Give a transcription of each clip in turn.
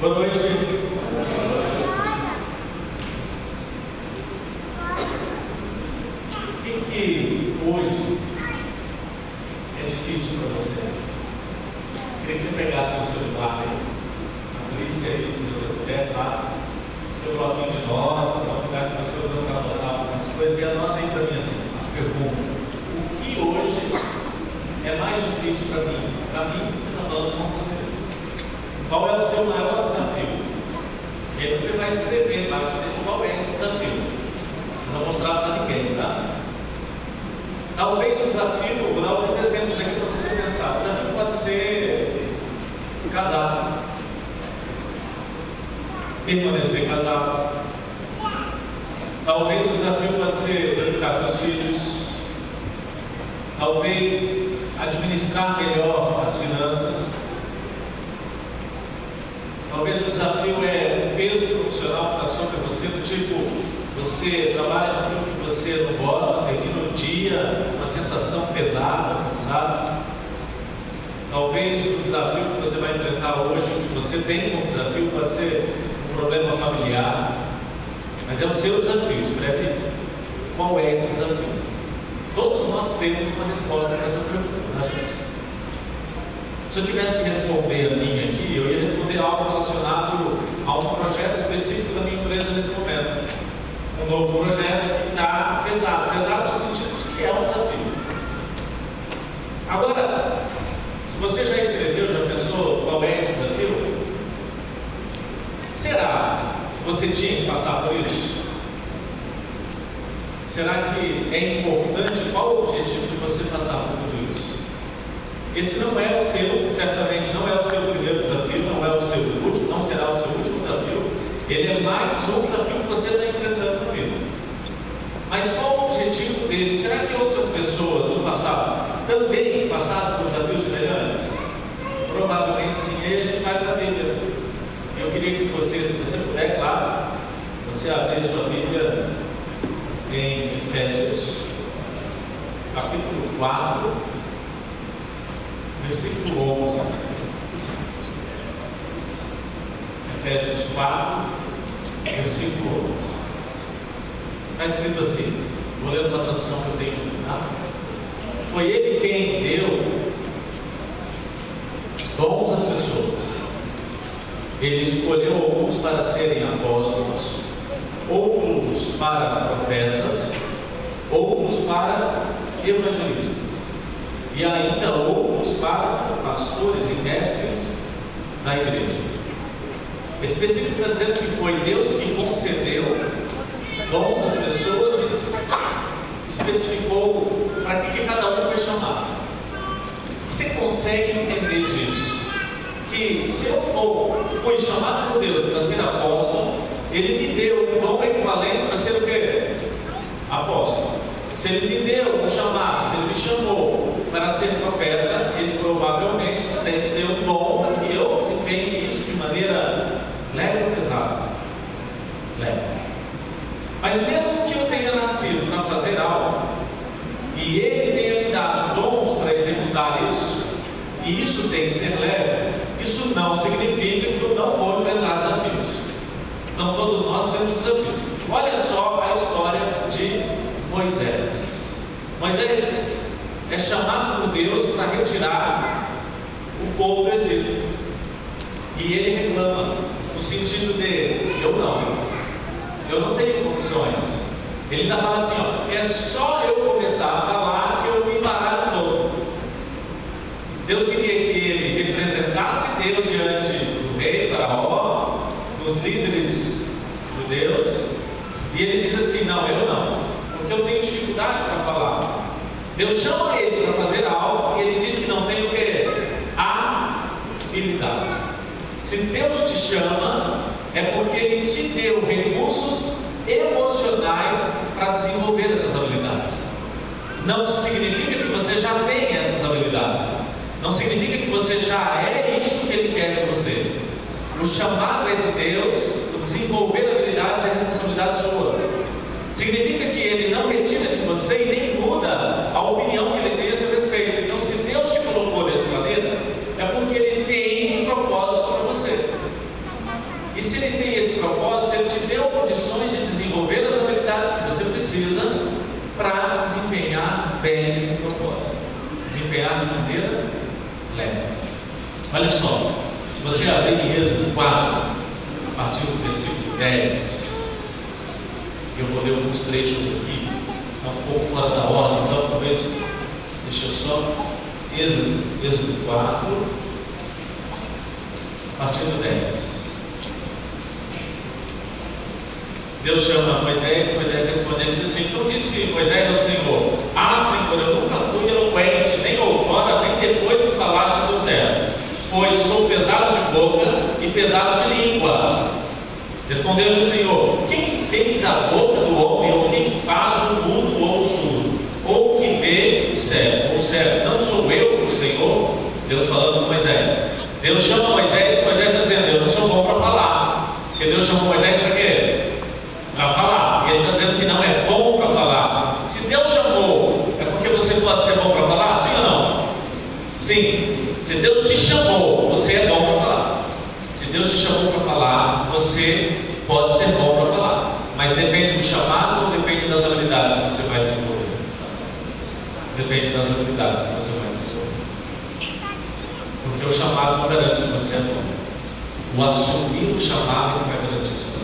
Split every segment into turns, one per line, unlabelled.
Boa noite. O que, que hoje é difícil para você? Queria que você pegasse o celular aí, abrisse aí, se você puder, tá? O seu bloquinho de notas, o lugar que você usa para anotar algumas coisas, e anota aí para mim assim, pergunta. O que hoje é mais difícil para mim? Para mim, você está falando com você. Qual é o seu maior desafio? E aí você vai escrever embaixo dele qual é esse desafio. Você não mostrar para ninguém, tá? Talvez o desafio, vou dar alguns exemplos aqui para você pensar. O desafio pode ser casar, permanecer casado. Talvez o desafio pode ser educar seus filhos. Talvez administrar melhor as finanças. Talvez o desafio é peso profissional para sobre você, do tipo, você trabalha com aquilo que você não gosta, termina o dia, uma sensação pesada, cansada. Talvez o desafio que você vai enfrentar hoje, que você tem como desafio, pode ser um problema familiar. Mas é o seu desafio, escreve qual é esse desafio. Todos nós temos uma resposta para essa pergunta, tá, gente? Se eu tivesse que responder a minha algo relacionado a um projeto específico da minha empresa nesse momento. Um novo projeto que está pesado. Pesado no sentido de que é um desafio. Agora, se você já escreveu, já pensou qual é esse desafio? Será que você tinha que passar por isso? Será que é importante? Qual o objetivo de você passar por tudo isso? Esse não é o seu, certamente não é o seu primeiro desafio, não é o seu último, não será o seu último desafio. Ele é mais um desafio que você está enfrentando vida. Mas qual o objetivo dele? Será que outras pessoas no passado também passaram por desafios semelhantes? Provavelmente sim. E a gente vai para a Bíblia. Eu queria que você, se você puder, claro, você abrir sua Bíblia em Efésios, capítulo 4, versículo 11. Efésios 4, versículo 11. Está escrito assim, vou ler uma tradução que eu tenho tá? Foi ele quem deu dons às pessoas. Ele escolheu alguns para serem apóstolos, outros para profetas, outros para evangelistas, e ainda outros para pastores e mestres da igreja. Esse versículo está dizendo que foi Deus que concedeu dons às pessoas e especificou para que cada um foi chamado. Você consegue entender disso? Que se eu for, fui chamado por Deus para ser apóstolo, Ele me deu um dom equivalente para ser o quê? Apóstolo. Se Ele me deu um chamado, se Ele me chamou para ser profeta, Ele provavelmente também me deu um dom para que eu desempenhe isso de maneira leve ou pesada? Leve. Mas mesmo que eu tenha nascido para fazer algo, e Ele tenha me dado dons para executar isso, e isso tem que ser leve, isso não significa que eu não vou enfrentar desafios. Então todos nós temos desafios. Olha só a história de Moisés. Moisés é chamado por Deus para retirar o povo do Egito. E ele reclama, no sentido de eu não, eu não tenho condições. Ele ainda fala assim: ó, é só eu começar a falar que eu me embaralho todo. Deus queria que ele representasse Deus diante do rei, Faraó, dos líderes judeus, e ele diz assim: não, eu não, porque eu tenho dificuldade para falar. Deus chama ele para fazer algo e ele diz que não tem o que? Habilidade. Se Deus te chama, é porque Ele te deu recursos emocionais para desenvolver essas habilidades. Não significa que você já tem essas habilidades. Não significa que você já é isso que Ele quer de você. O chamado é de Deus, o desenvolver habilidades é responsabilidade sua. Significa que Ele não retira de você e nem muda a opinião que Ele tem a seu respeito. Então, se Deus te colocou nesse planeta, é porque Ele tem um propósito para você. se ele tem esse propósito, ele te deu condições de desenvolver as habilidades que você precisa para desempenhar bem esse propósito. Desempenhar de maneira leve. Olha só, se você abrir em Êxodo 4, a partir do 10, eu vou ler alguns trechos aqui, está um pouco fora da ordem, então talvez, deixa eu só, Êxodo, Êxodo 4, a partir do 10. Deus chama Moisés, Moisés responde, ele diz assim, tu disse Moisés ao Senhor, ah Senhor, eu nunca fui eloquente, nem outrora, nem depois que falaste do céu, pois sou pesado de boca e pesado. Respondeu o Senhor, quem fez a boca do homem, ou quem faz o mundo ou o surdo, ou que vê o céu, ou o céu, não sou eu o Senhor? Deus falando com Moisés. Deus chama Moisés, e Moisés está dizendo, eu não sou bom para falar, porque Deus chamou Moisés para quê? para falar. E ele está dizendo que não é bom para falar. Se Deus chamou, é porque você pode ser bom para falar? Sim ou não? Sim. Se Deus te chamou, você é bom para falar. Se Deus te chamou para falar, você pode ser bom para falar. Mas depende do chamado ou depende das habilidades que você vai desenvolver? Depende das habilidades que você vai desenvolver. Porque o chamado não garante que você é bom. O assumir o chamado não vai garantir isso.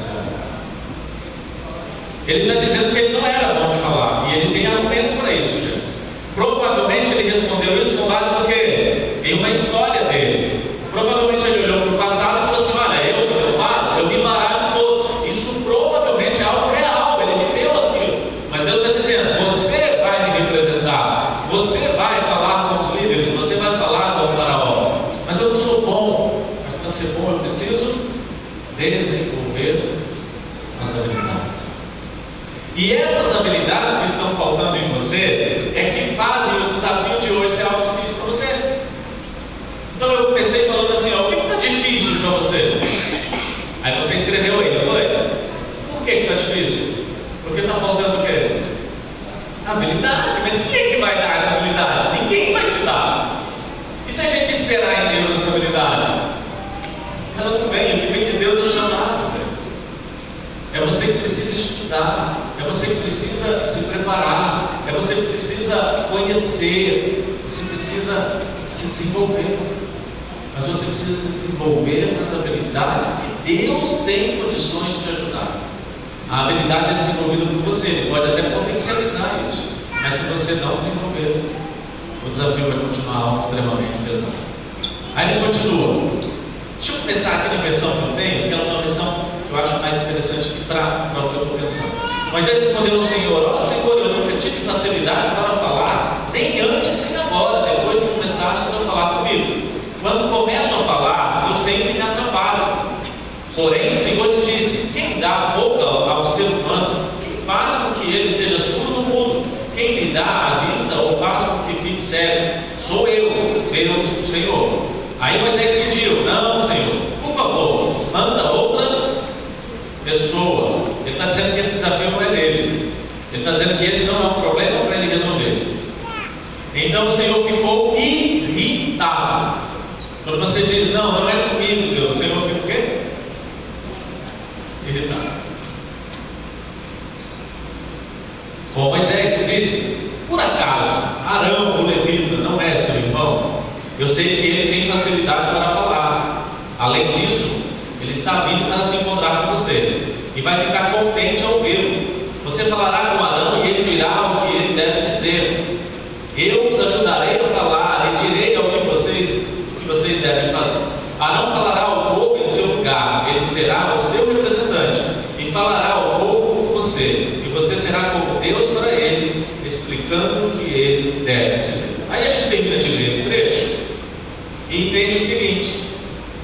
Ele está dizendo que ele não era bom de falar. E ele tem argumentos para isso, gente. Provavelmente ele respondeu isso com base no quê? Em uma história dele. Provavelmente ele olhou para o passado e falou assim: olha, eu, eu falo, eu me baralho todo. Isso provavelmente é algo real, ele viveu aquilo. Mas Deus está dizendo: você vai me representar, você vai falar com os líderes, você vai falar com o faraó. Mas eu não sou bom. Mas para ser bom eu preciso desenvolver as habilidades. E essas habilidades que estão faltando em você é que fazem o desafio de hoje ser algo difícil para você. Então eu comecei falando assim, ó, o que está difícil para você? Aí você escreveu aí, não foi? Por que está difícil? Porque está faltando o quê? Habilidade. Mas quem é que vai dar essa habilidade? Ninguém vai te dar. E se a gente esperar em Deus essa habilidade? Ela não vem, o que vem de Deus é o chamado. É você que precisa estudar, é você que precisa se preparar, é você que precisa conhecer, você precisa se desenvolver. Mas você precisa se desenvolver nas habilidades que Deus tem condições de ajudar. A habilidade é desenvolvida por você, ele pode até potencializar isso, mas se você não desenvolver, o desafio vai continuar algo extremamente pesado. Aí ele continua. Deixa eu começar aqui na versão que eu tenho, que é uma versão que eu acho mais interessante para o que eu estou pensando. Moisés respondeu ao Senhor: Ó Senhor, eu nunca tive facilidade para falar, nem antes nem agora, depois que começaste a falar comigo. Quando começo a falar, eu sempre me atrapalho. Porém, o Senhor lhe disse: Quem dá a boca ao ser humano, quem faz com que ele seja surdo mudo, quem lhe dá a vista ou faz com que fique cego, sou eu, Deus, o Senhor. Aí Moisés pediu: Não, Senhor, por favor, manda outra pessoa ele está dizendo que esse desafio não é dele. Ele está dizendo que esse não é um problema para ele resolver. Então o Senhor ficou irritado. Quando você diz, não, não é comigo, Deus, o Senhor fica o quê? Irritado. Bom, Moisés disse, por acaso, Arão, o levita, não é seu irmão? Eu sei que ele tem facilidade para falar. Além disso, ele está vindo para se encontrar com você e vai ficar contente ao vê-lo. Você falará com Arão e ele dirá o que ele deve dizer. Eu os ajudarei a falar e direi ao que vocês, o que vocês devem fazer. Arão falará ao povo em seu lugar, ele será o seu representante e falará ao povo por você, e você será como Deus para ele, explicando o que ele deve dizer. Aí a gente termina de ler esse trecho e entende o seguinte: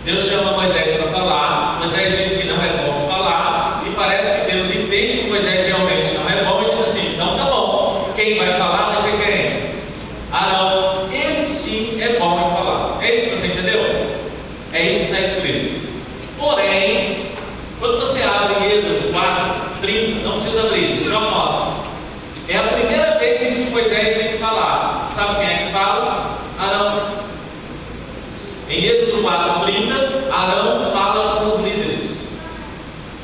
Deus chama Moisés para falar, Moisés diz que não é bom parece que Deus entende que Moisés realmente não é bom e diz assim: então tá bom, quem vai falar vai ser quem? Arão. Ele sim é bom em falar. É isso que você entendeu? É isso que está escrito. Porém, quando você abre Êxodo 4, 30, não precisa abrir, você só nota. É a primeira vez em que Moisés tem que falar. Sabe quem é que fala? Arão. Em Êxodo 4, 30, Arão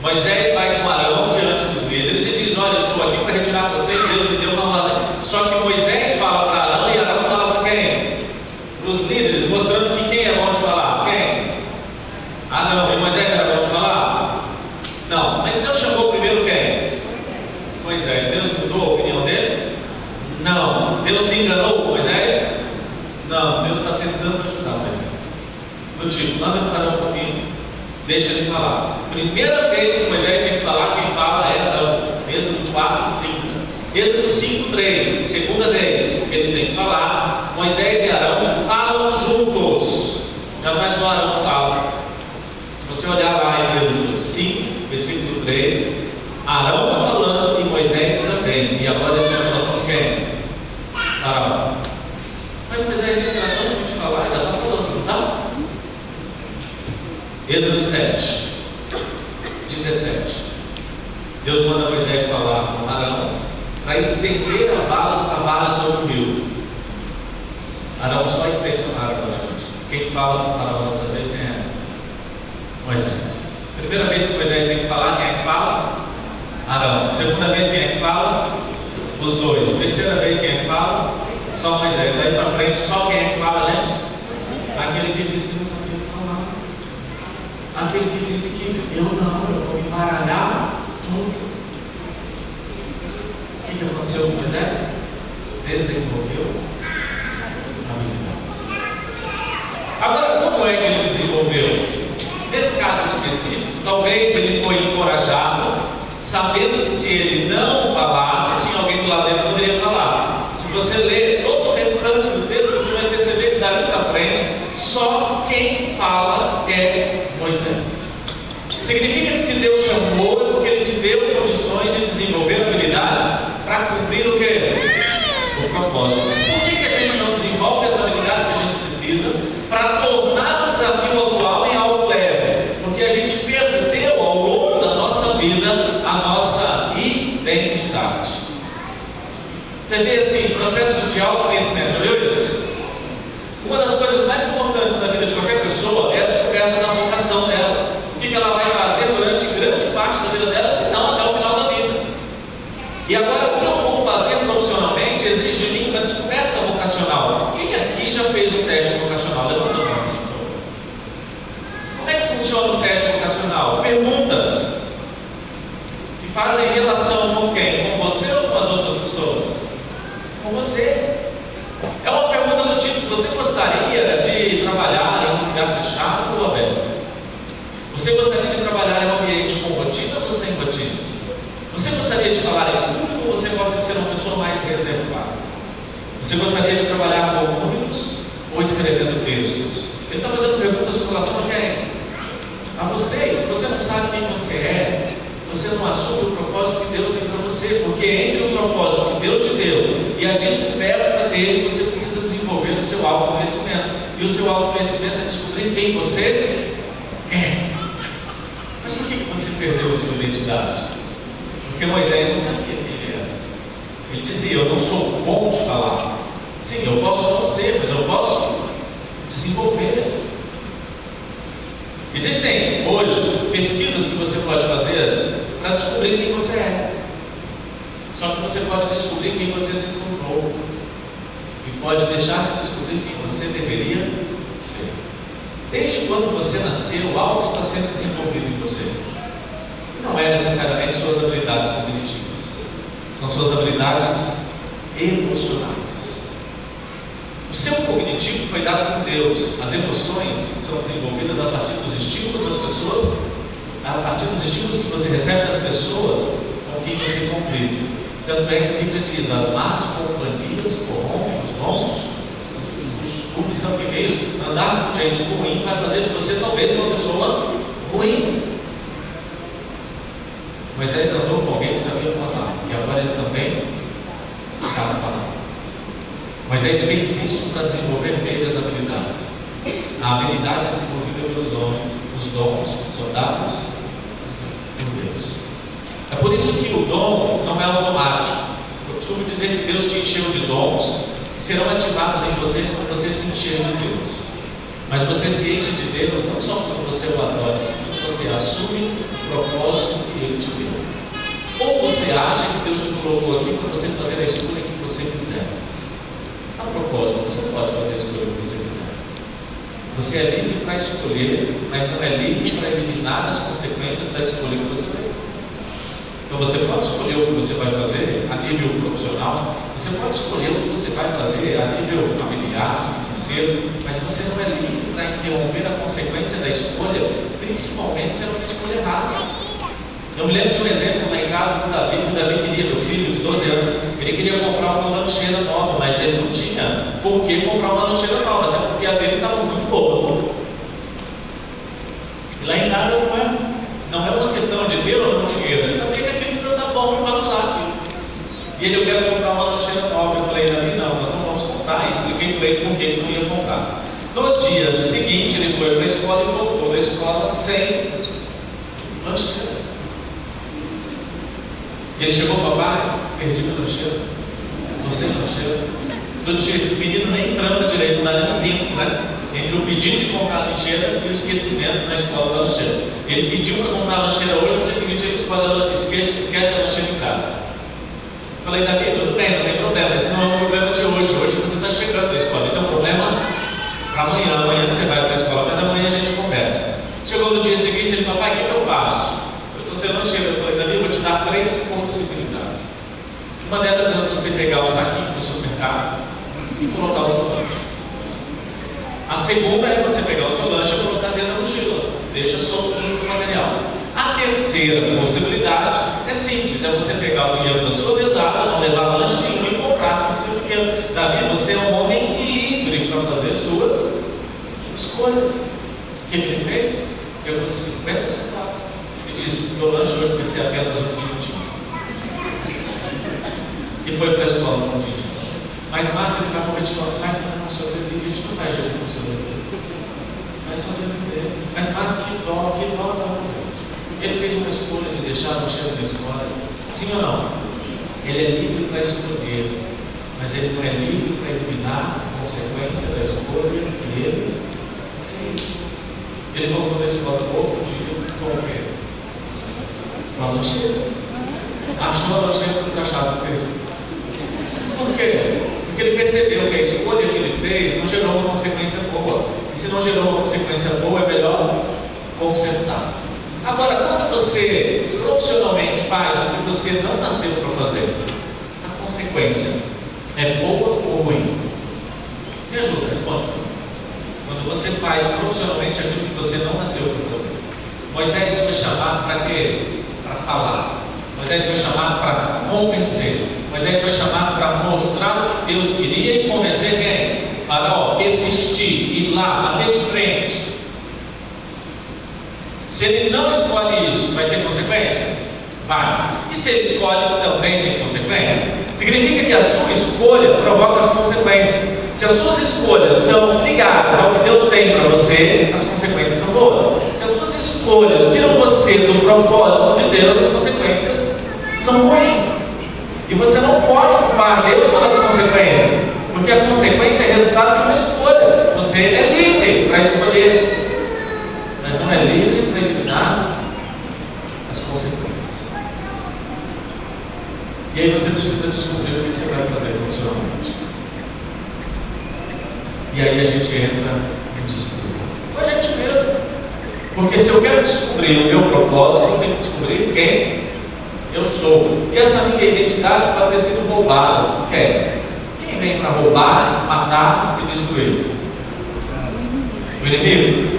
Moisés vai com Arão diante dos líderes e diz: Olha, estou aqui para retirar vocês, Deus me deu uma mala Só que Moisés fala para Arão e Arão fala para quem? Para os líderes, mostrando que quem é bom de falar? Quem? Ah, Arão. E Moisés era bom de falar? Não. Mas Deus chamou primeiro quem? Moisés. Deus mudou a opinião dele? Não. Deus se enganou Moisés? Não. Deus está tentando ajudar Moisés. Do tipo, anda para um pouquinho, deixa ele falar. Primeira vez que Moisés tem que falar, quem fala é Arão. Êxodo 4, 30. Êxodo 5, 3. Segunda vez que ele tem que falar, Moisés e Arão falam juntos. Já não é só Arão que fala. Se você olhar lá em Êxodo 5, versículo 3, Arão está falando e Moisés também. E agora ele está falando com quem? Arão. Mas Moisés disse tão muito de falar, já está falando, não? Êxodo 7, Deus manda Moisés falar com Arão para estender a vara, a vara sobre o rio. Arão só estende a vara para a gente. Quem fala com faraó dessa vez quem é? Moisés. Primeira vez que Moisés tem que falar, quem é que fala? Arão. Segunda vez, quem é que fala? Os dois. Terceira vez, quem é que fala? Só Moisés. Daí para frente, só quem é que fala, gente? Aquele que disse que não sabia falar. Aquele que disse que eu não, eu vou me baralhar todo. O que, que aconteceu com Moisés? Desenvolveu habilidades. Agora, como é que ele desenvolveu? Nesse caso específico, talvez ele foi encorajado, sabendo que se ele não falasse, tinha alguém do lado dele que poderia falar. Se você ler todo o restante do texto, você vai perceber que dali para frente, só quem fala é Moisés. Significa que se Deus chamou, é porque Ele te deu condições de desenvolver habilidades para cumprir o que? O propósito. Mas por que, que a gente não desenvolve as habilidades que a gente precisa para tornar o desafio atual em algo leve? Porque a gente perdeu ao longo da nossa vida a nossa identidade. Você vê assim, processos de autoconhecimento, viu isso? Uma das coisas mais importantes na vida de qualquer pessoa é a descoberta da vocação dela. O que ela vai fazer durante grande parte da vida dela, se não até o final da vida. E agora, o que eu vou fazer profissionalmente exige de mim uma descoberta vocacional. Quem aqui já fez um teste vocacional? Levanta a mão assim, por favor. Como é que funciona o teste vocacional? Perguntas que fazem relação com quem? Com você ou com as outras pessoas? Com você. É uma pergunta do tipo: você gostaria de trabalhar em um lugar fechado ou aberto? Você gostaria de trabalhar em um ambiente com rotinas ou sem rotinas? Você gostaria de falar em público ou você gosta de ser uma pessoa mais reservada? Você gostaria de trabalhar com públicos ou escrevendo textos? Ele está fazendo perguntas com relação a quem? A vocês. Se você não sabe quem você é, você não assume o propósito que Deus tem para você, porque entre o propósito que Deus te deu e a descoberta dele, você precisa desenvolver o seu autoconhecimento. E o seu autoconhecimento é descobrir quem você é. Mas por que você perdeu a sua identidade? Porque Moisés não sabia quem ele era. Ele dizia: Eu não sou bom de falar. Sim, eu posso não ser, mas eu posso desenvolver. Existem hoje pesquisas que você pode fazer para descobrir quem você é. Você pode descobrir quem você se tornou. E pode deixar de descobrir quem você deveria ser. Desde quando você nasceu, algo está sendo desenvolvido em você. Não é necessariamente suas habilidades cognitivas, são suas habilidades emocionais. O seu cognitivo foi dado por Deus. As emoções são desenvolvidas a partir dos estímulos das pessoas, a partir dos estímulos que você recebe das pessoas com quem você convive. Tanto é que a Bíblia diz: as más companhias corrompem os bons costumes. Sabe o que é isso? Andar com gente ruim vai fazer de você talvez uma pessoa ruim. Moisés andou com alguém que sabia falar, e agora ele também sabe falar. Moisés fez isso para desenvolver nele as habilidades. A habilidade é desenvolvida pelos homens, os dons são dados por Deus. É por isso que o dom não é automático. Eu costumo dizer que Deus te encheu de dons que serão ativados em você quando você se encher de Deus. Mas você se enche de Deus não só quando você o adora, mas quando você assume o propósito que Ele te deu. Ou você acha que Deus te colocou aqui para você fazer a escolha que você quiser. A propósito, você pode fazer a escolha que você quiser. Você é livre para escolher, mas não é livre para eliminar as consequências da escolha que você fez. Então você pode escolher o que você vai fazer a nível profissional, você pode escolher o que você vai fazer a nível familiar, financeiro, mas você não é livre para interromper a consequência da escolha, principalmente se ela é uma escolha errada. Eu me lembro de um exemplo lá em casa do Davi, que o Davi queria, meu filho de 12 anos, ele queria comprar uma lancheira nova, mas ele não tinha por que comprar uma lancheira nova, até porque a dele estava muito boa. E lá em casa não é, não é uma questão de ter ou não para usar aquilo. E ele, eu quero comprar uma lancheira nova. Eu falei, Davi, não, nós não vamos comprar. E expliquei para ele por que ele não ia comprar. No dia seguinte, ele foi para a escola e voltou da escola sem lancheira. E ele chegou, papai, perdi meu lancheiro. Estou sem lancheiro. Do tipo, menino nem entrando direito, não dá nem tempo, né? Entre o pedido de comprar a lancheira e o esquecimento na escola da lancheira. Ele pediu para comprar a lancheira hoje, no dia seguinte ele esquece, esquece a lancheira em casa. Falei, Davi, tudo bem, não tem problema. Isso não é um problema de hoje. Hoje você está chegando na escola. Isso é um problema para amanhã. Amanhã você vai para a escola, mas amanhã a gente conversa. Chegou no dia seguinte, ele, papai, o que eu faço? Estou sendo lancheira. Eu falei, Davi, eu vou te dar três possibilidades. Uma delas é você pegar o saquinho do supermercado e colocar o lanche. A segunda é você pegar o seu lanche e colocar dentro da mochila. Deixa solto junto com o material. A terceira possibilidade é simples, é você pegar o dinheiro da sua mesada, não levar lanche nenhum e comprar com o seu dinheiro. Davi, você é um homem livre para fazer suas escolhas. O que ele fez? Pegou 50 centavos e disse, meu lanche hoje vai ser apenas um din-din. E foi para a escola com um din-din. Mas Márcio estava falando, pai, não, sobreviver, a gente não faz jejum com sobreviver. Vai sobreviver. Mas Márcio, que dó, que dó não. Ele fez uma escolha de deixar cheiro da escola. Sim ou não? Ele é livre para escolher, mas ele não é livre para eliminar a consequência da escolha que ele fez. Ele voltou da escola outro dia? Com a lancheira. Achou a lancheira com os achados perdidos. Por quê? Porque ele percebeu que a escolha que ele fez não gerou uma consequência boa. E se não gerou uma consequência boa, é melhor consertar. Agora, quando você profissionalmente faz o que você não nasceu para fazer, a consequência é boa ou ruim? Me ajuda, responde. Quando você faz profissionalmente aquilo que você não nasceu para fazer. Moisés foi chamado para quê? Para falar. Moisés foi chamado para convencer. Moisés foi chamado para mostrar o que Deus queria e convencer quem? Faraó, persistir, ir lá, bater de frente. Se ele não escolhe isso, vai ter consequência? Vai. E se ele escolhe, também tem consequência? Significa que a sua escolha provoca as consequências. Se as suas escolhas são ligadas ao que Deus tem para você, as consequências são boas. Se as suas escolhas tiram você do propósito de Deus, as consequências são ruins. E você não pode culpar Deus pelas consequências, porque a consequência é resultado de uma escolha. Você é livre para escolher, mas não é livre para eliminar as consequências. E aí você precisa descobrir o que você vai fazer profissionalmente. E aí a gente entra em disputa. Com a gente mesmo. Porque se eu quero descobrir o meu propósito, eu tenho que descobrir quem eu sou. E essa minha identidade pode ter sido roubada por quem? Quem vem para roubar, matar e destruir? O inimigo?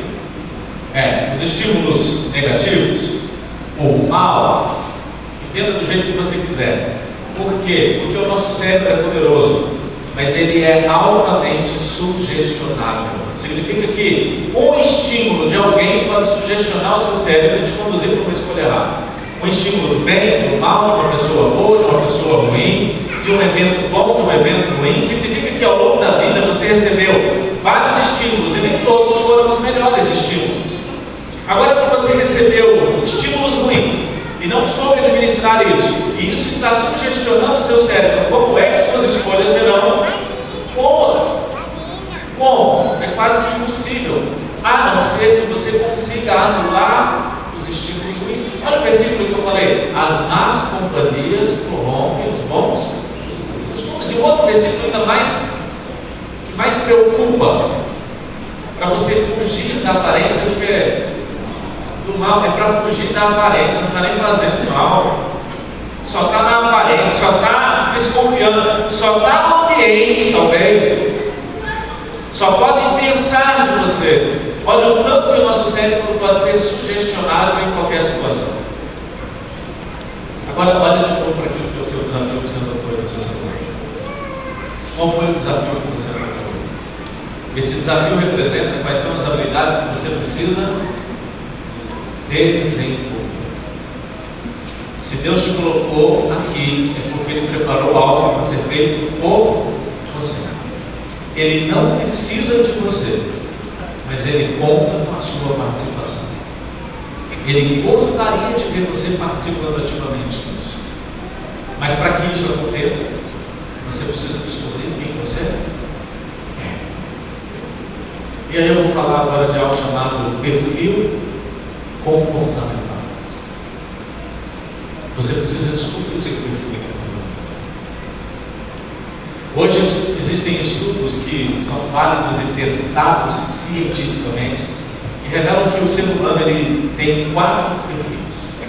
É, os estímulos negativos, o mal, entenda do jeito que você quiser. Por quê? Porque o nosso cérebro é poderoso, mas ele é altamente sugestionável. Significa que um estímulo de alguém pode sugestionar o seu cérebro e te conduzir para uma escolha errada um estímulo do bem, do mal, de uma pessoa boa, de uma pessoa ruim, de um evento bom, de um evento ruim, significa que ao longo da vida você recebeu vários estímulos e nem todos foram os melhores estímulos. Agora, se você recebeu estímulos ruins e não soube administrar isso, e isso está sugestionando o seu cérebro, como é que suas escolhas serão boas? Como? É quase que impossível, a não ser que você consiga anular. Olha o versículo que eu falei: as más companhias corrompem os bons costumes. E o outro versículo ainda mais que mais preocupa para você da aparência do que? Do mal, é para fugir da aparência, não está nem fazendo mal. Só está na aparência, só está desconfiando, só está no ambiente, talvez. Só podem pensar de você. Olha o tanto que o nosso cérebro pode ser sugestionado em qualquer situação. Agora, olha de novo para aquilo que é o seu desafio que você notou no seu celular. Qual foi o desafio que você notou? Esse desafio representa quais são as habilidades que você precisa desenvolver. Se Deus te colocou aqui, é porque Ele preparou algo para ser feito por você. Ele não precisa de você, mas Ele conta com a sua participação. Ele gostaria de ver você participando ativamente disso. Mas para que isso aconteça, você precisa descobrir quem você é. E aí eu vou falar agora de algo chamado perfil comportamental. Você precisa descobrir o seu perfil comportamental. Hoje existem estudos que são válidos e testados cientificamente que revelam que o ser humano ele tem quatro perfis.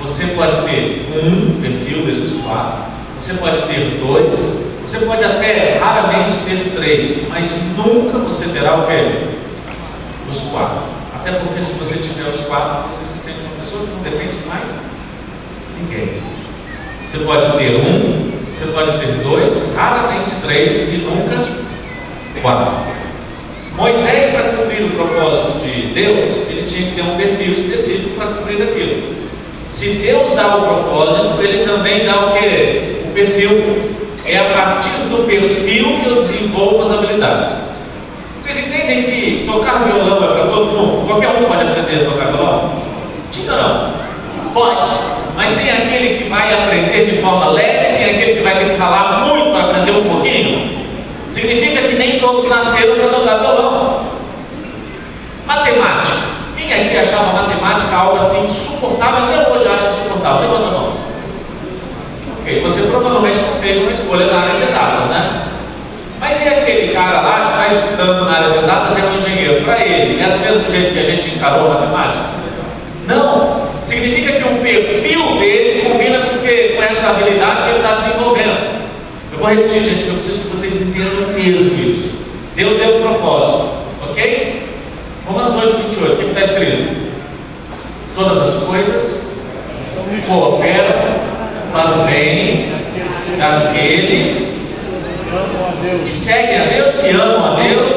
Você pode ter um perfil desses quatro, você pode ter dois, você pode até raramente ter três, mas nunca você terá o quê? Os quatro. Até porque se você tiver os quatro, você se sente uma pessoa que não depende de mais ninguém. Você pode ter um, você pode ter dois, raramente três e nunca quatro. Moisés, para propósito de Deus, ele tinha que ter um perfil específico para cumprir aquilo. Se Deus dá o propósito, ele também dá o que? O perfil. É a partir do perfil que eu desenvolvo as habilidades. Vocês entendem que tocar violão é para todo mundo? Qualquer um pode aprender a tocar violão? Não. Pode. Mas tem aquele que vai aprender de forma leve, tem aquele que vai ter que falar muito para aprender um pouquinho. Significa que nem todos nasceram para tocar violão. Matemática. Quem aqui achava matemática algo assim insuportável? Até hoje acha insuportável. Levanta a mão. Ok, você provavelmente não fez uma escolha na área de exatas, né? Mas e aquele cara lá que está estudando na área de exatas é um engenheiro? Para ele, é do mesmo jeito que a gente encarou a matemática? Não. Significa que o perfil dele combina com, que, com essa habilidade que ele está desenvolvendo. Eu vou repetir, gente, eu preciso que vocês entendam mesmo isso. Deus deu um propósito? Romanos 8, 28, o que está escrito? Todas as coisas cooperam para o bem daqueles que seguem a Deus, que amam a Deus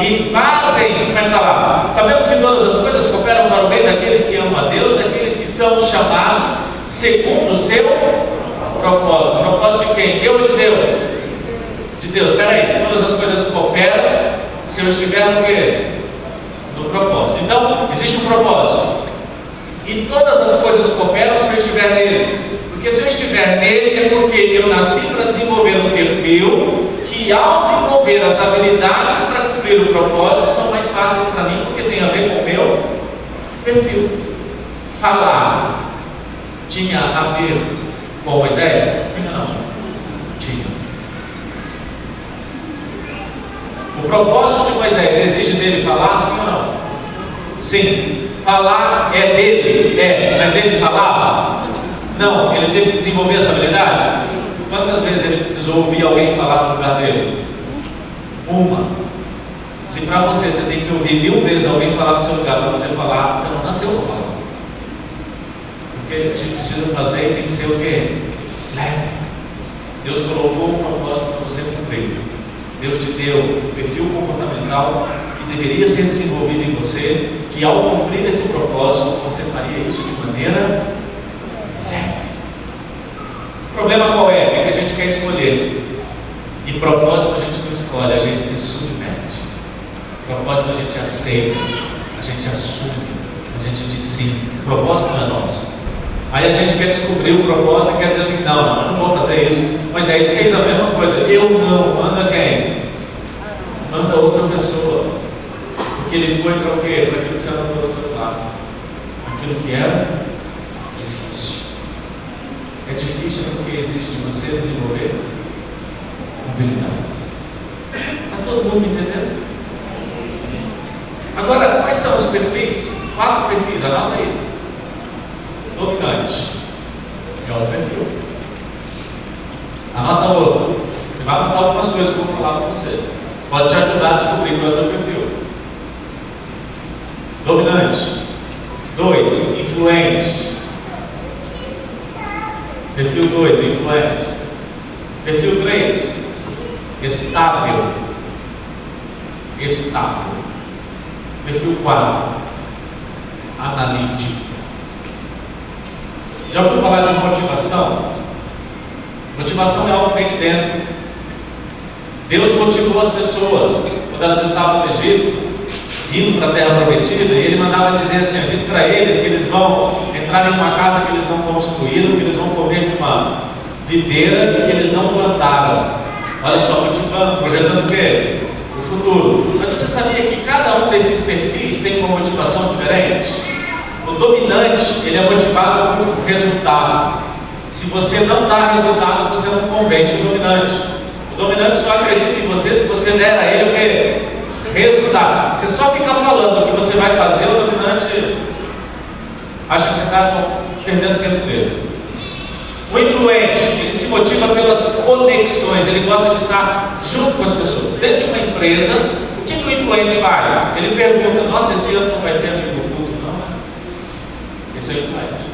e fazem, como é que está lá? Sabemos que todas as coisas cooperam para o bem daqueles que amam a Deus, daqueles que são chamados segundo o seu propósito. Propósito de quem? Eu ou de Deus? De Deus. Espera aí, todas as coisas cooperam se eu estiver no quê? No propósito. Então, existe um propósito. E todas as coisas cooperam se eu estiver nele. Porque se eu estiver nele é porque eu nasci para desenvolver um perfil que ao desenvolver as habilidades para cumprir o propósito são mais fáceis para mim porque tem a ver com o meu perfil. Falar tinha a ver com Moisés? Sim ou não? Tinha. O propósito de Moisés exige dele falar, sim ou não? Sim. Falar é dele? É. Mas ele falava? Não. Ele teve que desenvolver essa habilidade? Quantas vezes ele precisou ouvir alguém falar no lugar dele? Uma. Se para você você tem que ouvir mil vezes alguém falar no seu lugar para você falar, você não nasceu para falar. O que a gente precisa fazer tem que ser o quê? Leve. Deus colocou um propósito para você cumprir. Deus te deu um perfil comportamental que deveria ser desenvolvido em você, que ao cumprir esse propósito, você faria isso de maneira leve. O problema qual é? É que a gente quer escolher. E propósito a gente não escolhe, a gente se submete. Propósito a gente aceita, a gente assume, a gente decide. O propósito não é nosso. Aí a gente quer descobrir o propósito e quer dizer assim, não, não, eu não vou fazer isso. Mas aí fez a mesma coisa. Eu não, manda quem? Manda outra pessoa. Porque ele foi para o quê? Para aquilo que você anotou no celular. Aquilo que era difícil. É difícil porque exige de você desenvolver habilidades. Está todo mundo entendendo? Agora, quais são os perfis? Quatro perfis, anota aí. Dominante é o perfil. Anota outro. Você vai anotar algumas coisas que eu vou falar para você. Pode te ajudar a descobrir qual é o seu perfil. Dominante. Dois, influente. Perfil 2, influente. Perfil 3, estável. Estável. Perfil 4, analítico. Já ouviu falar de motivação? Motivação é algo que vem de dentro. Deus motivou as pessoas quando elas estavam no Egito, indo para a terra prometida, e ele mandava dizer assim: diz para eles que eles vão entrar em uma casa que eles não construíram, que eles vão comer de uma videira que eles não plantaram. Olha só, motivando, projetando o quê? O futuro. Mas você sabia que cada um desses perfis tem uma motivação diferente? O dominante, ele é motivado por resultado. Se você não dá resultado, você não convence o dominante. O dominante só acredita em você se você der a ele o? Resultado. Você só fica falando o que você vai fazer, o dominante acha que você está perdendo tempo dele. O influente, ele se motiva pelas conexões, ele gosta de estar junto com as pessoas. Dentro de uma empresa, o que, o influente faz? Ele pergunta, nossa, esse ano não vai ter? Né? O influente.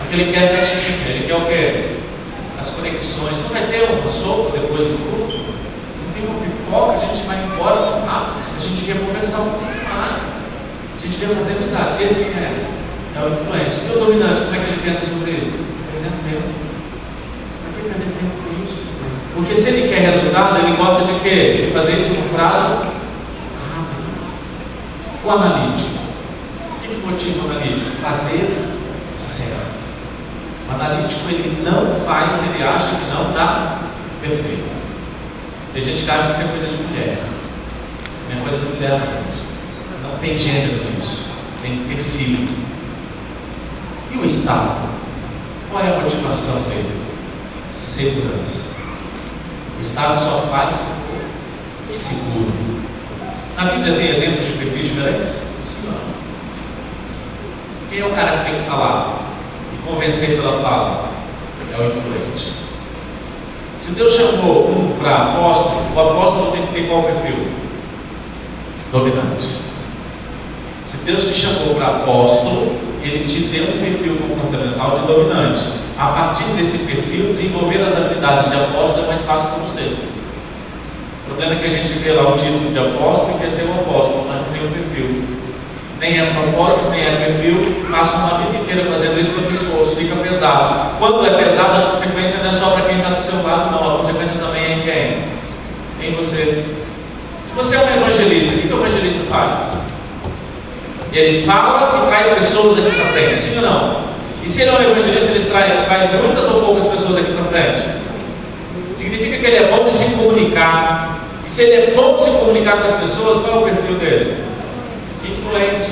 Porque ele quer festinha, ele quer o quê? As conexões. Não vai ter uma sopa depois do culto? Não tem uma pipoca, a gente vai embora rápido, a gente quer conversar um pouco mais. A gente quer fazer amizade. Esse é, é o influente. E o dominante, como é que ele pensa sobre isso? Perdendo tempo. Porque se ele quer resultado, ele gosta de quê? De fazer isso no prazo rápido. O analítico. Que, motiva o analítico? Fazer certo. O analítico ele não faz ele acha que não está perfeito. Tem gente que acha que isso é coisa de mulher. Não é coisa de mulher, não. Não tem gênero nisso. Tem perfil. E o Estado? Qual é a motivação dele? Segurança. O Estado só faz se for seguro. Na Bíblia tem exemplos de perfis diferentes? Quem é o cara que tem que falar e convencer pela fala? É o influente. Se Deus chamou um para apóstolo, o apóstolo tem que ter qual perfil? Dominante. Se Deus te chamou para apóstolo, ele te deu um perfil comportamental de dominante a partir desse perfil, desenvolver as habilidades de apóstolo é mais fácil para você. O problema é que a gente vê lá o título de apóstolo e quer ser um apóstolo, mas não tem o um perfil. Nem é propósito, nem é perfil, passa uma vida inteira fazendo isso para o esforço, fica pesado. Quando é pesado, a consequência não é só para quem está do seu lado, não, a consequência também é em quem? Em você. Se você é um evangelista, o que o evangelista faz? Ele fala e traz pessoas aqui para frente, sim ou não? E se ele é um evangelista, ele traz, traz muitas ou poucas pessoas aqui para frente? Significa que ele é bom de se comunicar. E se ele é bom de se comunicar com as pessoas, qual é o perfil dele? Influente.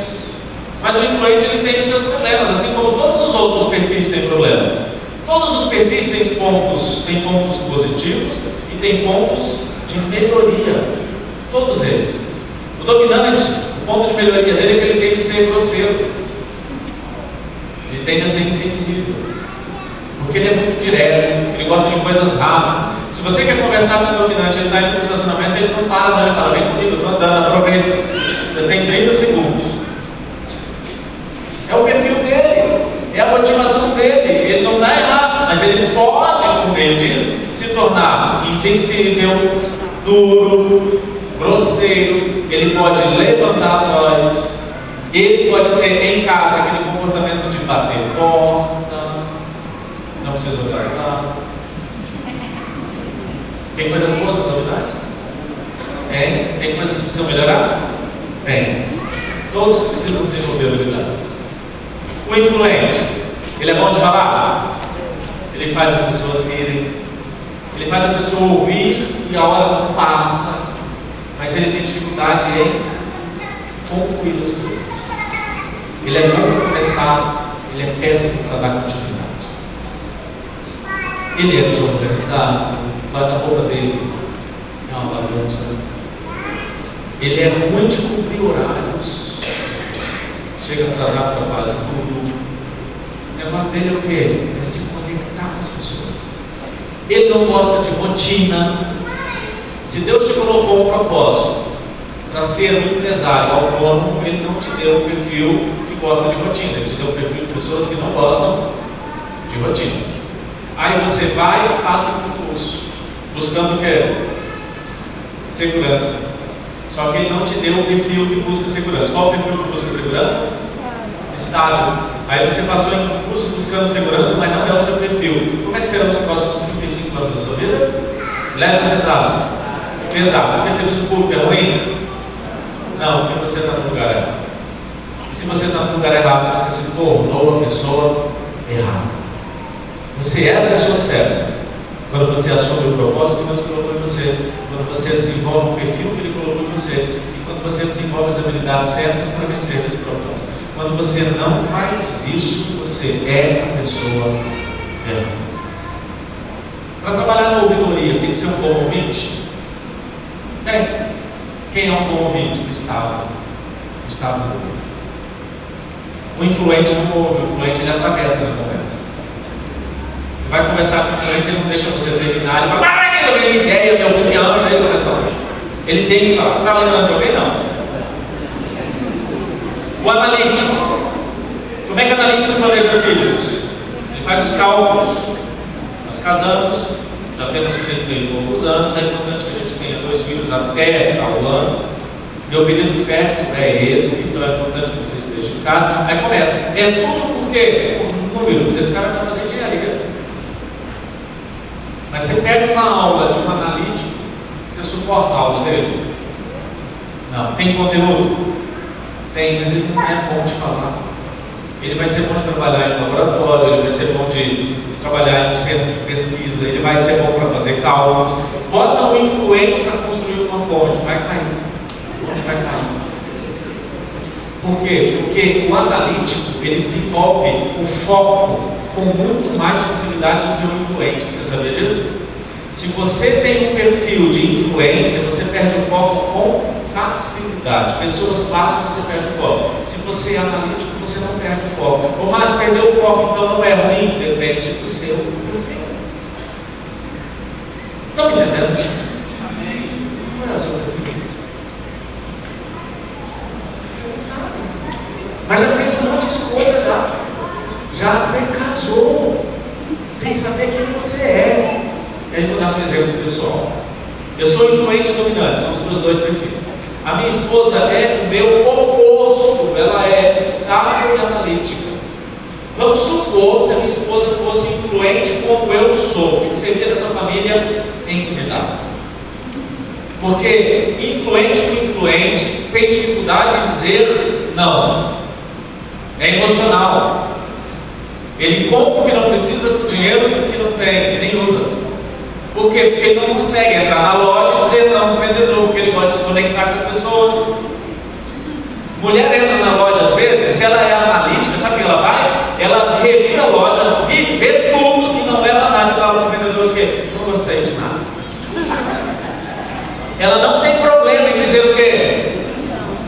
Mas o influente ele tem os seus problemas, assim como todos os outros perfis têm problemas. Todos os perfis têm pontos, têm pontos positivos e têm pontos de melhoria. Todos eles. O dominante, o ponto de melhoria dele é que ele tem que ser grosseiro. Ele tende a ser insensível. Porque ele é muito direto, ele gosta de coisas rápidas. Se você quer conversar com o dominante, ele está indo para o estacionamento, ele não para, não, ele fala, vem comigo, estou andando, aproveita. Você tem 30 segundos. É o perfil dele, é a motivação dele. Ele não está errado, mas ele pode, por meio disso, se tornar insensível, duro, grosseiro, ele pode levantar a voz, ele pode ter em casa aquele comportamento de bater porta, não precisa guardar. Tem coisas boas na novidade? Tem. Tem coisas que precisam melhorar? Tem. Todos precisam desenvolver habilidades. O influente, ele é bom de falar? Ele faz as pessoas rirem. Ele faz a pessoa ouvir e a hora não passa. Mas ele tem dificuldade em concluir as coisas. Ele é bom para começar, ele é péssimo para dar continuidade. Ele é desorganizado, mas a roupa dele é uma bagunça. Ele é ruim de cumprir horários. chega atrasado para quase tudo. O negócio dele é o quê? É se conectar com as pessoas. Ele não gosta de rotina. Se Deus te colocou um propósito para ser um empresário autônomo, Ele não te deu um perfil que gosta de rotina, Ele te deu um perfil de pessoas que não gostam de rotina. Aí você vai e passa por curso, buscando o quê? Segurança. Só que ele não te deu um perfil que busca segurança. Qual o perfil que busca segurança? Estável. Aí você passou em um curso buscando segurança, mas não é o seu perfil. Como é que serão os próximos 35 anos da sua vida? Leve ou pesado? Pesado. Porque serviço público é ruim? Não, porque você está no lugar errado. E se você está no lugar errado, você se tornou a pessoa errada. Você é a pessoa certa. Quando você assume o propósito que Deus colocou em você, quando você desenvolve o perfil que Ele colocou em você, e quando você desenvolve as habilidades certas para vencer esse propósito. Quando você não faz isso, você é a pessoa errada. Para trabalhar na ouvidoria, tem que ser um bom ouvinte? Tem. Quem é um bom ouvinte? O Estado. O Estado não ouve. O influente não ouve, o influente ele atravessa na conversa. Vai conversar com o influente, ele não deixa você terminar, ele vai, minha ideia, minha opinião, e ele começa a falar. Ele tem que falar, está lembrando de alguém? Não. O analítico. Como é que o analítico planeja filhos? Ele faz os cálculos. Nós casamos, já temos 30 e poucos anos, é importante que a gente tenha dois filhos até ao ano. Meu período fértil é esse, então é importante que você esteja em casa. Aí começa. É tudo por quê? Por números. Esse cara fazer engenharia. Mas você pega uma aula de um analítico, você suporta a aula dele? Não. Tem conteúdo? Tem, mas ele não é bom de falar. Ele vai ser bom de trabalhar em laboratório, ele vai ser bom de trabalhar em um centro de pesquisa, ele vai ser bom para fazer cálculos. Bota um influente para construir uma ponte, vai cair. A ponte vai cair. Por quê? Porque o analítico ele desenvolve o foco com muito mais facilidade do que o influente. Você sabia disso? Se você tem um perfil de influência, você perde o foco com facilidade. Pessoas passam e você perde o foco. Se você é analítico, você não perde o foco. Ou mais perder o foco, então não é ruim, depende do seu perfil. Estão me entendendo? Amém. Qual é o seu perfil? Você não sabe. Mas já fez um monte de escolha já. Já até casou. Sem saber quem você é. E aí vou dar um exemplo pessoal. Eu sou influente e dominante, são os meus dois perfis. A minha esposa é o meu oposto, ela é estável e analítica. Vamos supor se a minha esposa fosse influente como eu sou, o que seria dessa família intimidade? Porque influente com influente tem dificuldade em dizer não. É emocional. Ele compra o que não precisa com dinheiro que não tem, que nem usa. Por quê? Porque ele não consegue entrar na loja e dizer não para vendedor, porque ele gosta de se conectar com as pessoas. Mulher entra na loja às vezes, se ela é analítica, sabe o que ela faz? Ela revira a loja, vê tudo e não leva nada e fala para o vendedor que não gostei de nada. Ela não tem problema em dizer o quê?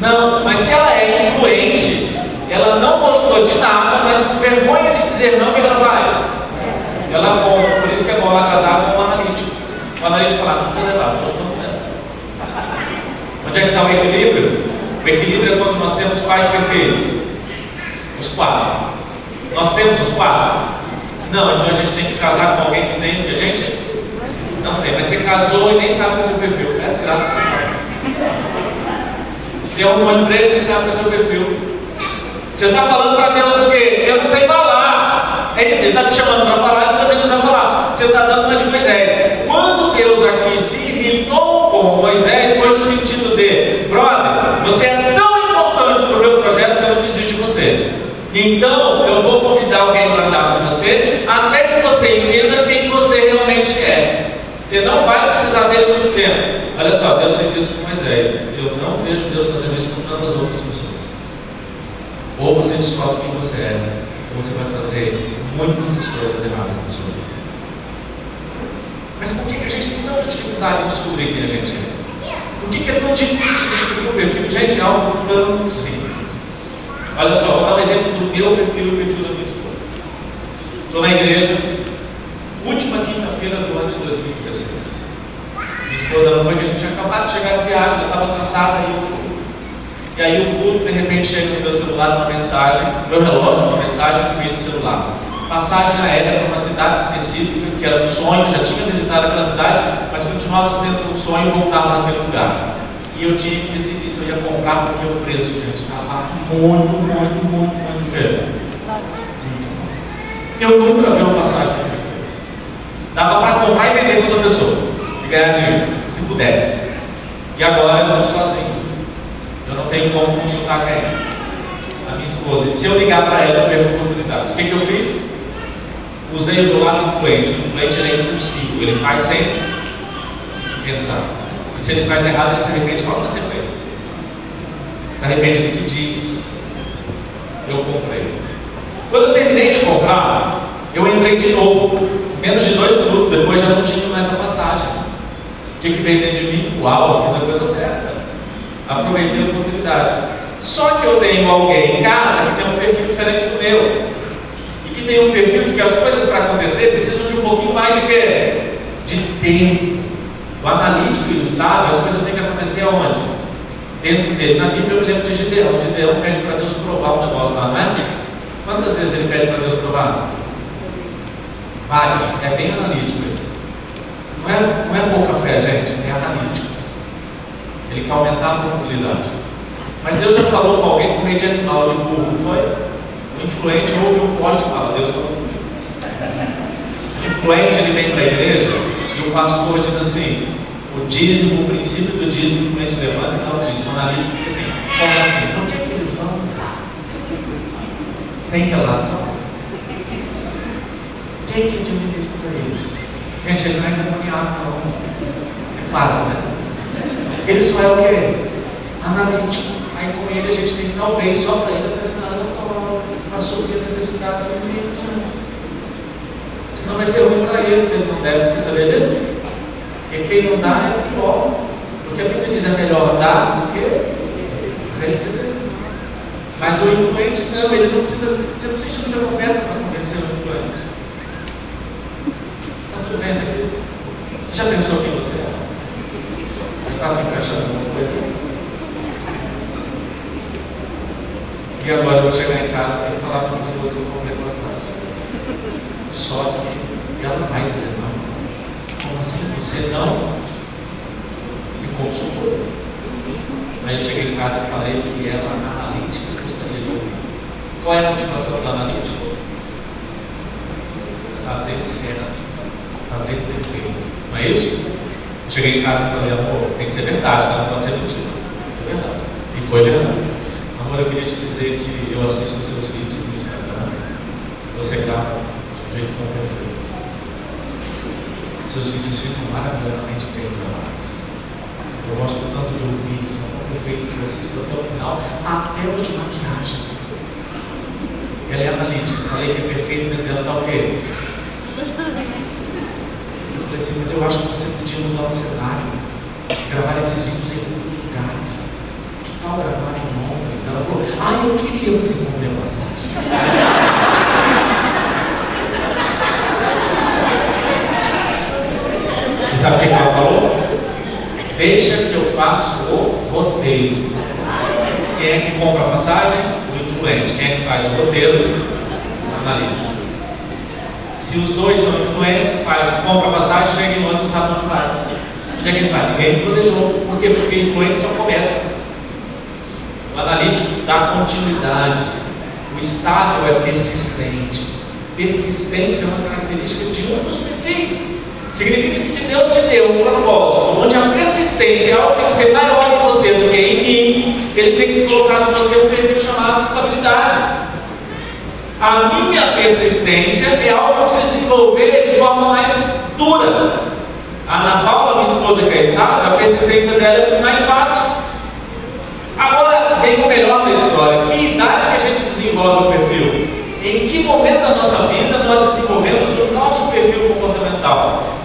Não, mas se ela é influente, ela não gostou de nada, mas com vergonha de dizer não, que ela faz? Ela compra, por isso que é bom ela casar com um analítico. O analítico fala, não precisa levar, não gostou dela. Onde é que está o equilíbrio? O equilíbrio é quando nós temos quais perfis? Os quatro. Nós temos os quatro? Não, então a gente tem que casar com alguém que tem que a gente não tem. Mas você casou e nem sabe o seu perfil. É desgraça. Você é um emprego e nem sabe o seu perfil. Você está falando para Deus o quê? Eu não sei falar. É isso, ele está te chamando para falar, você está dizendo sabe falar. Você está dando uma de Moisés. Quando Deus aqui se irritou com Moisés, foi no sentido de, brother, você é tão importante para o meu projeto que eu não desisto de você. Então, eu vou convidar alguém para andar com você, até que você entenda quem você realmente é. Você não vai precisar dele muito tempo. Olha só, Deus fez isso com Moisés. Eu não vejo Deus fazendo isso com tantas outras pessoas. Ou você descobre quem você é, você vai fazer muitas escolhas erradas na sua vida. Mas por que, a gente tem tanta dificuldade em descobrir quem a gente é? Por que, que é tão difícil descobrir o perfil? Gente, é algo tão simples. Olha só, vou dar um exemplo do meu perfil e o perfil da minha esposa. Estou na igreja, última quinta-feira do ano de 2016. Minha esposa não foi que a gente tinha acabado de chegar de viagem, ela estava cansada e eu fui. E aí o culto, de repente, chega no meu celular uma mensagem, meu relógio, uma mensagem que veio do celular. Passagem aérea para uma cidade específica, que era um sonho, já tinha visitado aquela cidade, mas continuava sendo um sonho voltar naquele lugar. E eu tinha que decidir se eu ia comprar, porque o preço, gente, estava muito, muito, muito, muito grande. Eu nunca vi uma passagem daquele preço. Dava para comprar e vender para outra pessoa e ganhar dinheiro, se pudesse. E agora eu estou sozinho. Eu não tenho como consultar quem? A minha esposa. E se eu ligar para ela, eu perco a oportunidade. O que, que eu fiz? Usei do lado influente. O influente ele é impulsivo, ele faz sem pensar. E se ele faz errado, ele se arrepende qual sequência? Se arrepende do que diz. Eu comprei. Quando eu terminei de comprar, eu entrei de novo. Menos de dois minutos depois já não tinha mais a passagem. O que, que veio dentro de mim? Uau, eu fiz a coisa certa. Aproveitei a oportunidade. Só que eu tenho alguém em casa que tem um perfil diferente do meu. E que tem um perfil de que as coisas para acontecer precisam de um pouquinho mais de quê? De tempo. O analítico e o estável, as coisas têm que acontecer aonde? Dentro dele. Na Bíblia eu lembro de Gideão. Gideão pede para Deus provar o negócio lá, não é? Quantas vezes ele pede para Deus provar? Várias. É bem analítico isso. Não é, não é pouca fé, gente. É analítico. Ele quer aumentar a probabilidade. Mas Deus já falou com alguém com meio animal, de burro, não foi? O influente ouve um poste e fala, Deus falou comigo. O influente ele vem para a igreja e o pastor diz assim: o dízimo, o princípio do dízimo, o influente levanta e dá o dízimo. O analítico fica assim: como assim? O que é que eles vão usar? Tem relato? Quem que administra isso? Gente, ele não é endemoniado, não. É quase, né? Ele só é o quê? Analítico. Aí com ele a gente tem que talvez só para ele apresentar a necessidade do inimigo. Senão vai ser ruim para eles, eles não devem saber mesmo. Porque quem não dá é pior. Porque a Bíblia diz é melhor dar do que receber. Mas o influente não, ele não precisa, você não precisa de muita conversa para convencer o influente. Está tudo bem, né? Você já pensou quem você é? Você está se encaixando em alguma coisa? E agora eu vou chegar em casa e falar pessoas que eu comprei bastante. Só que ela vai dizer não. Como assim? Você não me consultou? Aí eu cheguei em casa e falei que ela, analítica, gostaria de ouvir. Qual é a motivação do analítico? Fazer certo, fazer perfeito. Não é isso? Cheguei em casa e falei, amor, tem que ser verdade, não pode ser mentira. Tem que ser verdade. E foi verdade.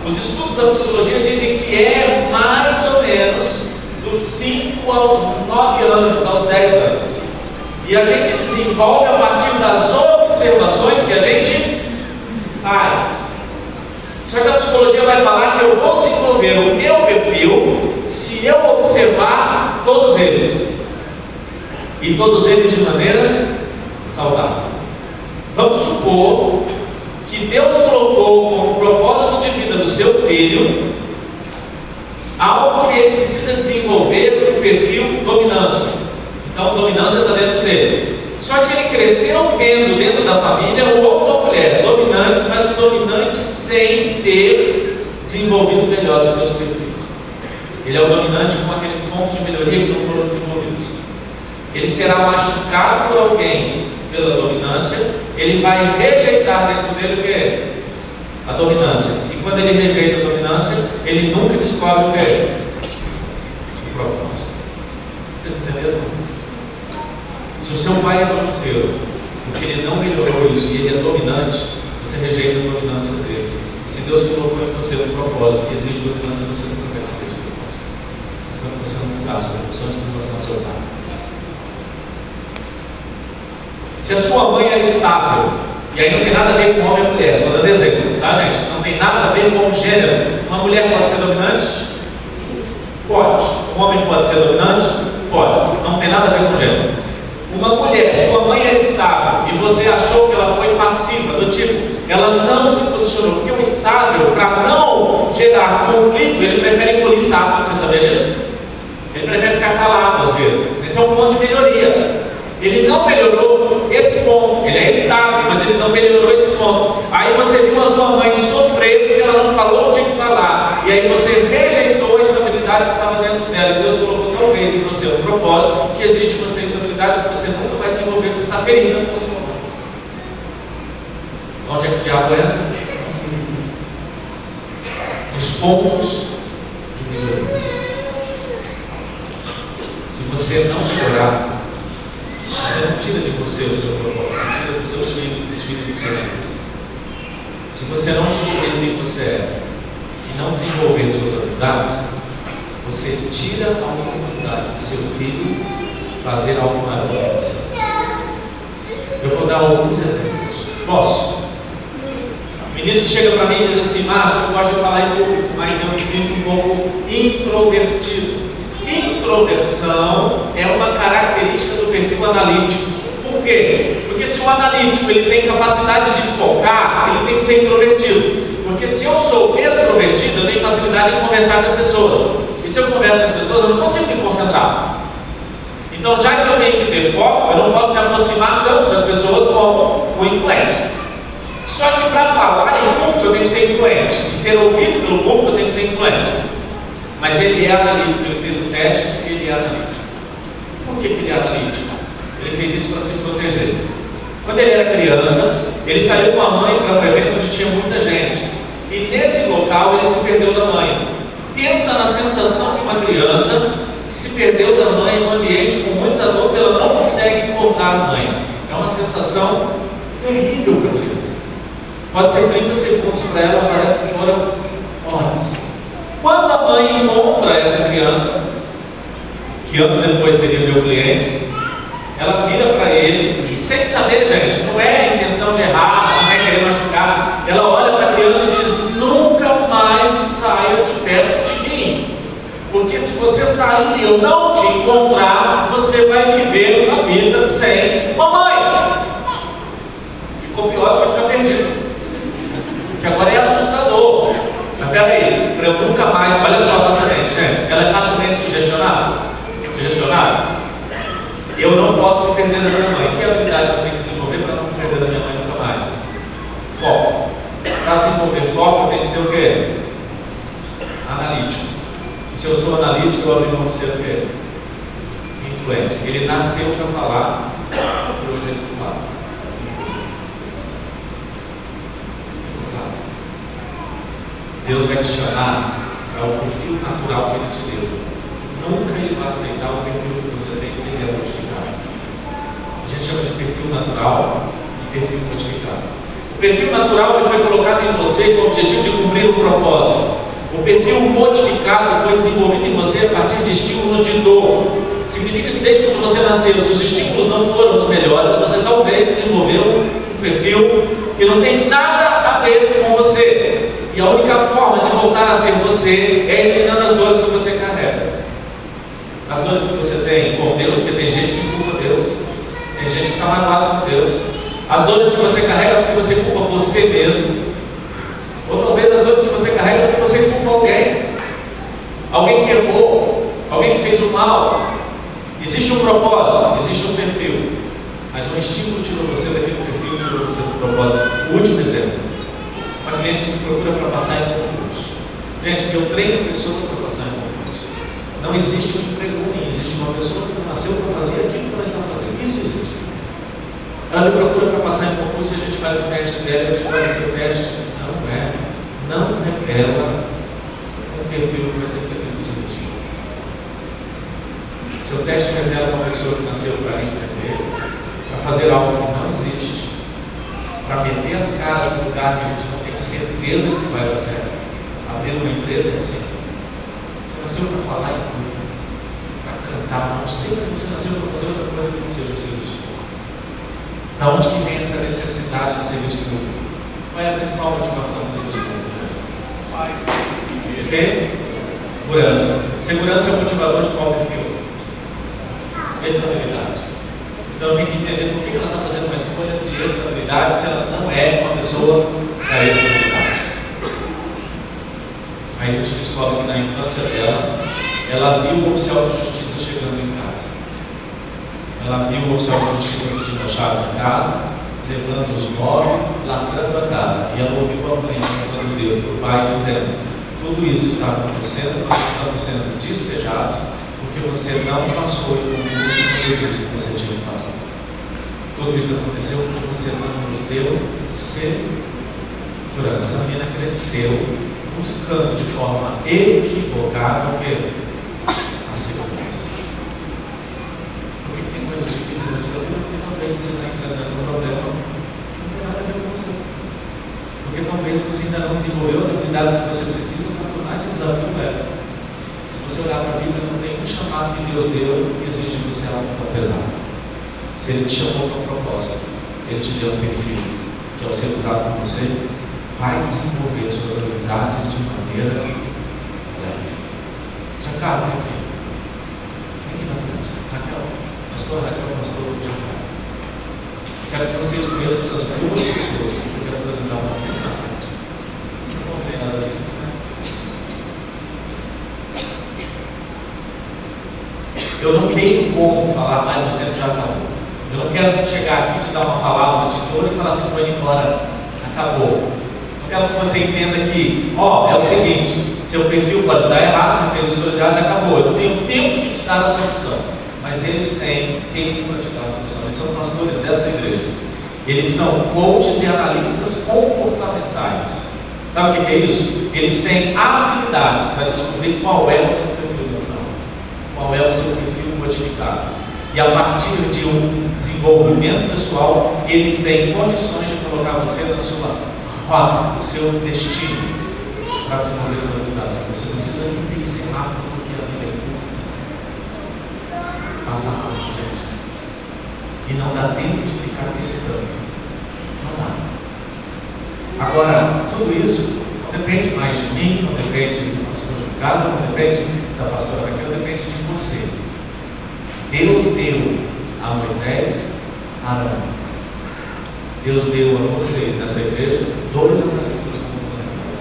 Os estudos da psicologia dizem que é mais ou menos dos 5 aos 9 anos, aos 10 anos. E a gente desenvolve a partir das observações que a gente faz. Só que a psicologia vai falar que eu vou desenvolver o meu perfil se eu observar todos eles. E todos eles de maneira saudável. Vamos supor que Deus colocou como propósito filho algo que ele precisa desenvolver o perfil dominância. Então, dominância está dentro dele. Só que ele cresceu vendo dentro da família ou mulher dominante, mas o dominante sem ter desenvolvido melhor os seus perfis. Ele é o dominante com aqueles pontos de melhoria que não foram desenvolvidos. Ele será machucado por alguém pela dominância, ele vai rejeitar dentro dele o que? A dominância. E quando ele rejeita a dominância, ele nunca descobre o que? O propósito. Vocês entenderam? Se o seu pai é grosseiro, porque ele não melhorou isso e ele é dominante, você rejeita a dominância dele. Se Deus colocou em você um propósito que exige dominância, você nunca vai ter esse propósito. Enquanto você não mudar as proporções com relação ao seu pai. Se a sua mãe é estável, e aí não tem nada a ver com homem ou mulher, estou dando exemplo, tá gente? Tem nada a ver com gênero. Uma mulher pode ser dominante? Pode. Um homem pode ser dominante? Pode. Não tem nada a ver com gênero. Uma mulher, sua mãe é estável e você achou que ela foi passiva, do tipo, ela não se posicionou, porque o estável, para não gerar conflito, ele prefere sapo, você sabia disso? Ele prefere ficar calado às vezes. Esse é um ponto de melhoria. Ele não melhorou esse ponto. Ele é estável, mas ele não melhorou esse ponto. Aí você viu a sua mãe que estava dentro dela. E Deus colocou talvez em você um propósito que exige de você estabilidade que você nunca vai desenvolver, você está ferindo a sua mãe. Onde é que o diabo entra? Nos pontos de melhoria. Se você não melhorar, você não tira de você o seu propósito, você tira dos seus filhos, dos filhos dos seus filhos. Se você não descobrir quem você é e não desenvolver suas habilidades, você tira a oportunidade do seu filho fazer algo maior que você. Eu vou dar alguns exemplos. Posso? O menino que chega para mim e diz assim, Márcio, eu gosto de falar em público, mas eu me sinto um pouco introvertido. Introversão é uma característica do perfil analítico. Por quê? Porque se o analítico ele tem capacidade de focar, ele tem que ser introvertido. Porque se eu sou extrovertido, eu tenho facilidade de conversar com as pessoas. Se eu converso com as pessoas, eu não consigo me concentrar. Então, já que eu tenho que ter foco, eu não posso me aproximar tanto das pessoas como o influente. Só que para falar em público eu tenho que ser influente. E ser ouvido pelo público eu tenho que ser influente. Mas ele é analítico, ele fez o teste e ele é analítico. Por que, que ele é analítico? Ele fez isso para se proteger. Quando ele era criança, ele saiu com a mãe para um evento onde tinha muita gente. E nesse local ele se perdeu da mãe. Pensa na sensação de uma criança que se perdeu da mãe em um ambiente com muitos adultos, ela não consegue encontrar a mãe. É uma sensação terrível para a criança. Pode ser 30 segundos para ela, parece que foram horas. Quando a mãe encontra essa criança, que anos depois seria meu cliente, ela vira para ele e sem saber, gente, não é a intenção de errar, não é querer machucar, ela olha para a criança e diz: nunca mais saia de perto de mim, porque se você sair eu não te encontrar, você vai viver uma vida sem mamãe. Ficou pior que ficar perdido, que agora é assustador. Mas peraí, para eu nunca mais, olha só facilmente, gente, ela é facilmente sugestionada? Sugestionada? Eu não posso me perder da minha mãe. Que habilidade eu tenho que desenvolver para não me perder da minha mãe nunca mais? Foco. Para desenvolver foco, tenho que ser o quê? Analítico. Se eu sou analítico, eu abro mão de ser o quê? Influente. Ele nasceu para falar e hoje ele não fala. Deus vai te chamar para o perfil natural que Ele te deu. Nunca Ele vai aceitar o perfil que você tem sem ser modificado. A gente chama de perfil natural e perfil modificado. O perfil natural ele foi colocado em você com o objetivo de cumprir um propósito. O perfil modificado foi desenvolvido em você a partir de estímulos de dor. Significa que desde quando você nasceu, se os estímulos não foram os melhores, você talvez desenvolveu um perfil que não tem nada a ver com você. E a única forma de voltar a ser você é eliminando as dores que você carrega. As dores que você tem com Deus, porque tem gente que culpa Deus, tem gente que está magoada com Deus. As dores que você carrega porque você culpa você mesmo. Ou talvez as dores que você carrega porque você culpa alguém. Alguém que errou, alguém que fez o mal. Existe um propósito, existe um perfil. Mas o estímulo tirou você daquele perfil, tirou você do propósito. O último exemplo. Uma cliente que procura para passar em concurso. Gente, eu treino pessoas para passar em concurso. Não existe um emprego ruim, existe uma pessoa que nasceu para fazer aquilo que ela está fazendo. Isso existe. Ela me procura para passar em concurso e a gente faz o teste dela, eu digo, olha, seu teste não é, não revela um perfil que vai ser no seu teste revela uma pessoa que nasceu para empreender, para fazer algo que não existe, para meter as caras no lugar que a gente não tem certeza que vai dar certo. Abrir uma empresa é assim. Você nasceu para falar em público, para cantar, não sei se você nasceu para fazer outra coisa que não seja o serviço. Da onde que vem essa necessidade de serviço público? Qual é a principal motivação do serviço público? Segurança. Segurança é o motivador de qual perfil? Estabilidade. Então tem que entender por que ela está fazendo uma escolha de estabilidade se ela não é uma pessoa da estabilidade. Aí a gente descobre que na infância dela, ela viu o oficial de justiça chegando em casa. Ela viu o oficial de justiça pedindo a chave da casa, levando os móveis, latrando a casa. E ela ouviu a mãe contando dedo para o pai dizendo: Tudo isso está acontecendo, nós estamos sendo despejados, porque você não passou em no disse que você tinha que passar. Tudo isso aconteceu porque você não nos deu segurança. Essa menina cresceu buscando de forma equivocada o que? A segurança. Por que tem coisas difíceis na sua vida? Porque talvez você está enfrentando um problema que não tem nada a ver com você. Porque talvez você ainda não desenvolveu as habilidades que você precisa para tornar esse desafio leve. Se você olhar para a Bíblia, não tem um chamado que Deus deu que exige de você algo tão pesado. Se Ele te chamou para um propósito, Ele te deu um perfil que, ao ser usado por você, vai desenvolver suas habilidades de maneira leve. Jacaré, vem aqui. Vem aqui na frente. Raquel, pastor Raquel, pastor Jacaré. Quero que vocês conheçam essas duas pessoas que eu quero apresentar para aqui na frente. Não vou ver nada disso, mas. Eu não tenho como falar mais no tempo já acabou. Eu não quero chegar aqui te dar uma palavra de tesouro e falar assim, foi embora, acabou. Eu quero que você entenda que, ó, é o seguinte, seu perfil pode dar errado, você fez escolhas erradas e acabou. Eu não tenho tempo de te dar a solução. Mas eles têm tempo para te dar a solução. Eles são pastores dessa igreja. Eles são coaches e analistas comportamentais. Sabe o que é isso? Eles têm habilidades para descobrir qual é o seu qual é o seu perfil modificado. E a partir de um desenvolvimento pessoal, eles têm condições de colocar você na sua rota, o seu destino para desenvolver as habilidades. Você precisa ser rápido porque a vida é curta. Passa rápido, gente. E não dá tempo de ficar testando. Não dá. Agora, tudo isso não depende mais de mim, não depende do pastor Ricardo, não depende da pastora Raquel, depende de você. Deus deu a Moisés Arão. Deus deu a vocês nessa igreja dois analistas comportamentais.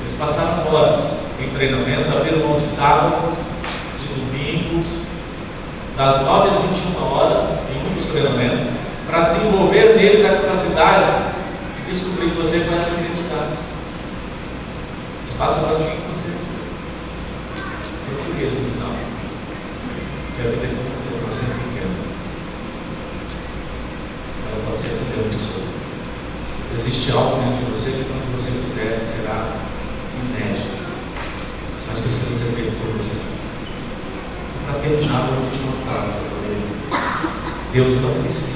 Eles passaram horas em treinamentos, abriram mão de sábados, de domingos, das 9 às 21 horas, em um dos treinamentos, para desenvolver neles a capacidade de descobrir que você conhece a sua identidade. Eles passam para mim você. Português no final. Que a vida como você pequena. Ela pode ser um grande tesouro. Existe algo dentro de você que quando você fizer será inédito. Mas precisa ser feito por você. Para terminar, a última frase que eu falei. Deus não precisa